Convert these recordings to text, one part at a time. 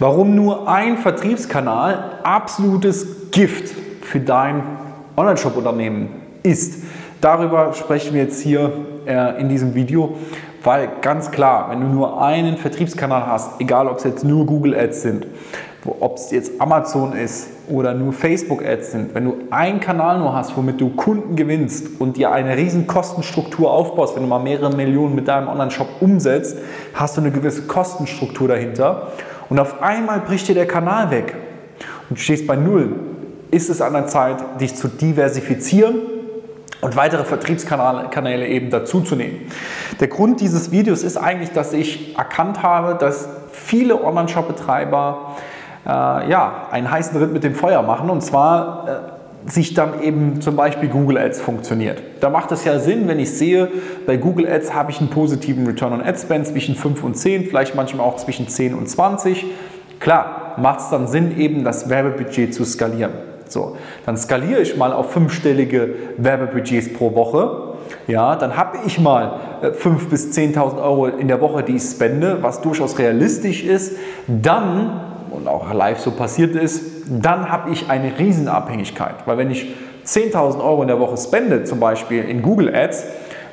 Warum nur ein Vertriebskanal absolutes Gift für dein Online-Shop-Unternehmen ist. Darüber sprechen wir jetzt hier äh, in diesem Video, weil ganz klar, wenn du nur einen Vertriebskanal hast, egal ob es jetzt nur Google Ads sind, ob es jetzt Amazon ist oder nur Facebook Ads sind, wenn du einen Kanal nur hast, womit du Kunden gewinnst und dir eine riesen Kostenstruktur aufbaust, wenn du mal mehrere Millionen mit deinem Online-Shop umsetzt, hast du eine gewisse Kostenstruktur dahinter und auf einmal bricht dir der Kanal weg. Und du stehst bei Null, ist es an der Zeit, dich zu diversifizieren und weitere Vertriebskanäle eben dazuzunehmen. Der Grund dieses Videos ist eigentlich, dass ich erkannt habe, dass viele Online-Shop-Betreiber äh, ja, einen heißen Ritt mit dem Feuer machen. Und zwar äh, sich dann eben zum Beispiel Google Ads funktioniert. Da macht es ja Sinn, wenn ich sehe, bei Google Ads habe ich einen positiven Return on Ad Spend zwischen 5 und 10, vielleicht manchmal auch zwischen 10 und 20. Klar, macht es dann Sinn, eben das Werbebudget zu skalieren. So, dann skaliere ich mal auf fünfstellige Werbebudgets pro Woche. Ja, dann habe ich mal 5.000 äh, bis 10.000 Euro in der Woche, die ich spende, was durchaus realistisch ist. Dann und auch live so passiert ist, dann habe ich eine Riesenabhängigkeit. Weil wenn ich 10.000 Euro in der Woche spende, zum Beispiel in Google Ads,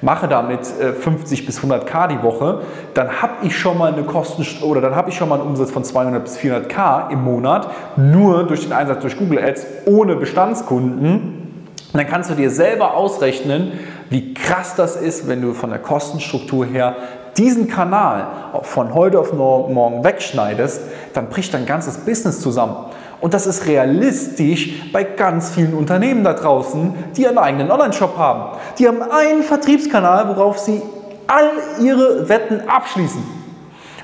mache damit 50 äh, bis 100k die Woche, dann habe ich schon mal eine Kosten oder dann habe ich schon mal einen Umsatz von 200 bis 400k im Monat nur durch den Einsatz durch Google Ads ohne Bestandskunden. Und dann kannst du dir selber ausrechnen, wie krass das ist, wenn du von der Kostenstruktur her diesen Kanal von heute auf morgen wegschneidest, dann bricht dein ganzes Business zusammen. Und das ist realistisch bei ganz vielen Unternehmen da draußen, die einen eigenen Online-Shop haben. Die haben einen Vertriebskanal, worauf sie all ihre Wetten abschließen.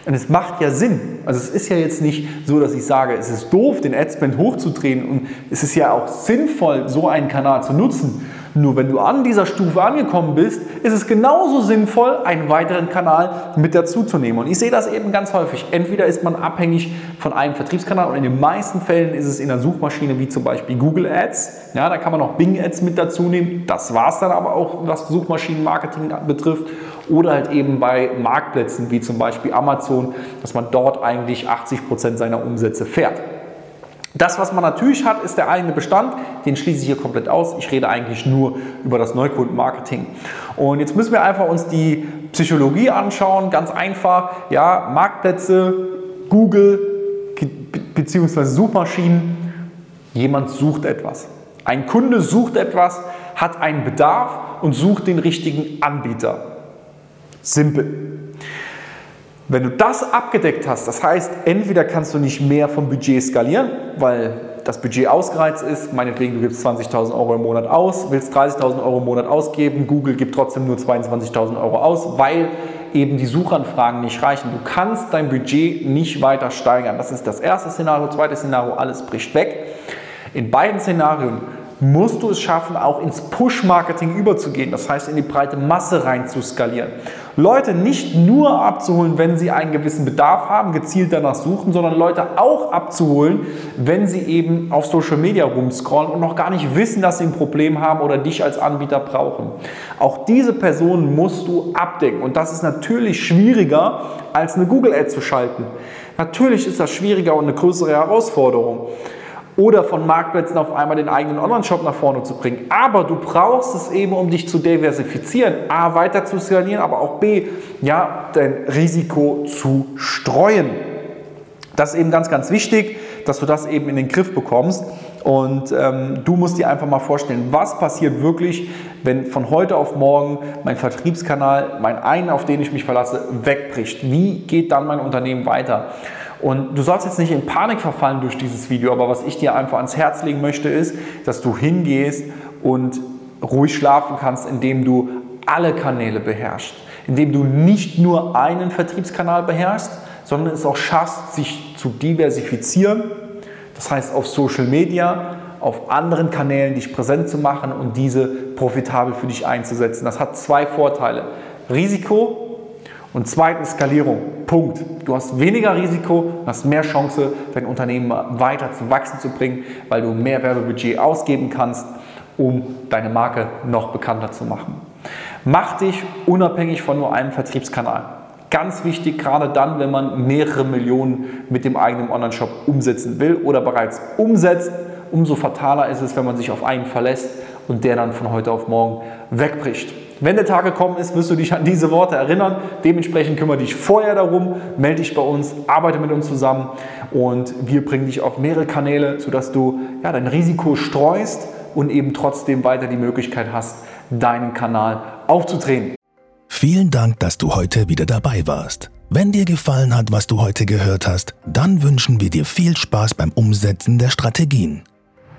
Und es macht ja Sinn. Also es ist ja jetzt nicht so, dass ich sage, es ist doof, den Adspend hochzudrehen und es ist ja auch sinnvoll, so einen Kanal zu nutzen. Nur wenn du an dieser Stufe angekommen bist, ist es genauso sinnvoll, einen weiteren Kanal mit dazuzunehmen. Und ich sehe das eben ganz häufig. Entweder ist man abhängig von einem Vertriebskanal und in den meisten Fällen ist es in einer Suchmaschine wie zum Beispiel Google Ads. Ja, da kann man auch Bing Ads mit dazu nehmen. Das war es dann aber auch, was Suchmaschinenmarketing betrifft. Oder halt eben bei Marktplätzen wie zum Beispiel Amazon, dass man dort eigentlich 80 Prozent seiner Umsätze fährt. Das, was man natürlich hat, ist der eigene Bestand. Den schließe ich hier komplett aus. Ich rede eigentlich nur über das Neukundenmarketing. Und jetzt müssen wir einfach uns die Psychologie anschauen. Ganz einfach. Ja, Marktplätze, Google bzw. Suchmaschinen. Jemand sucht etwas. Ein Kunde sucht etwas, hat einen Bedarf und sucht den richtigen Anbieter. Simpel. Wenn du das abgedeckt hast, das heißt, entweder kannst du nicht mehr vom Budget skalieren, weil das Budget ausgereizt ist, meinetwegen du gibst 20.000 Euro im Monat aus, willst 30.000 Euro im Monat ausgeben, Google gibt trotzdem nur 22.000 Euro aus, weil eben die Suchanfragen nicht reichen. Du kannst dein Budget nicht weiter steigern. Das ist das erste Szenario. Zweites Szenario, alles bricht weg. In beiden Szenarien musst du es schaffen, auch ins Push-Marketing überzugehen, das heißt in die breite Masse rein zu skalieren. Leute nicht nur abzuholen, wenn sie einen gewissen Bedarf haben, gezielt danach suchen, sondern Leute auch abzuholen, wenn sie eben auf Social Media rumscrollen und noch gar nicht wissen, dass sie ein Problem haben oder dich als Anbieter brauchen. Auch diese Personen musst du abdecken und das ist natürlich schwieriger, als eine Google-Ad zu schalten. Natürlich ist das schwieriger und eine größere Herausforderung oder von Marktplätzen auf einmal den eigenen Online-Shop nach vorne zu bringen. Aber du brauchst es eben, um dich zu diversifizieren, A, weiter zu skalieren, aber auch B, ja, dein Risiko zu streuen. Das ist eben ganz, ganz wichtig, dass du das eben in den Griff bekommst. Und ähm, du musst dir einfach mal vorstellen, was passiert wirklich, wenn von heute auf morgen mein Vertriebskanal, mein einen, auf den ich mich verlasse, wegbricht. Wie geht dann mein Unternehmen weiter? Und du sollst jetzt nicht in Panik verfallen durch dieses Video, aber was ich dir einfach ans Herz legen möchte, ist, dass du hingehst und ruhig schlafen kannst, indem du alle Kanäle beherrschst, indem du nicht nur einen Vertriebskanal beherrschst, sondern es auch schaffst, sich zu diversifizieren. Das heißt, auf Social Media, auf anderen Kanälen dich präsent zu machen und diese profitabel für dich einzusetzen. Das hat zwei Vorteile. Risiko und zweitens Skalierung. Punkt. Du hast weniger Risiko, hast mehr Chance, dein Unternehmen weiter zum Wachsen zu bringen, weil du mehr Werbebudget ausgeben kannst, um deine Marke noch bekannter zu machen. Mach dich unabhängig von nur einem Vertriebskanal. Ganz wichtig, gerade dann, wenn man mehrere Millionen mit dem eigenen Online-Shop umsetzen will oder bereits umsetzt, umso fataler ist es, wenn man sich auf einen verlässt und der dann von heute auf morgen wegbricht. Wenn der Tag gekommen ist, wirst du dich an diese Worte erinnern. Dementsprechend kümmere dich vorher darum, melde dich bei uns, arbeite mit uns zusammen und wir bringen dich auf mehrere Kanäle, sodass du ja, dein Risiko streust und eben trotzdem weiter die Möglichkeit hast, deinen Kanal aufzudrehen. Vielen Dank, dass du heute wieder dabei warst. Wenn dir gefallen hat, was du heute gehört hast, dann wünschen wir dir viel Spaß beim Umsetzen der Strategien.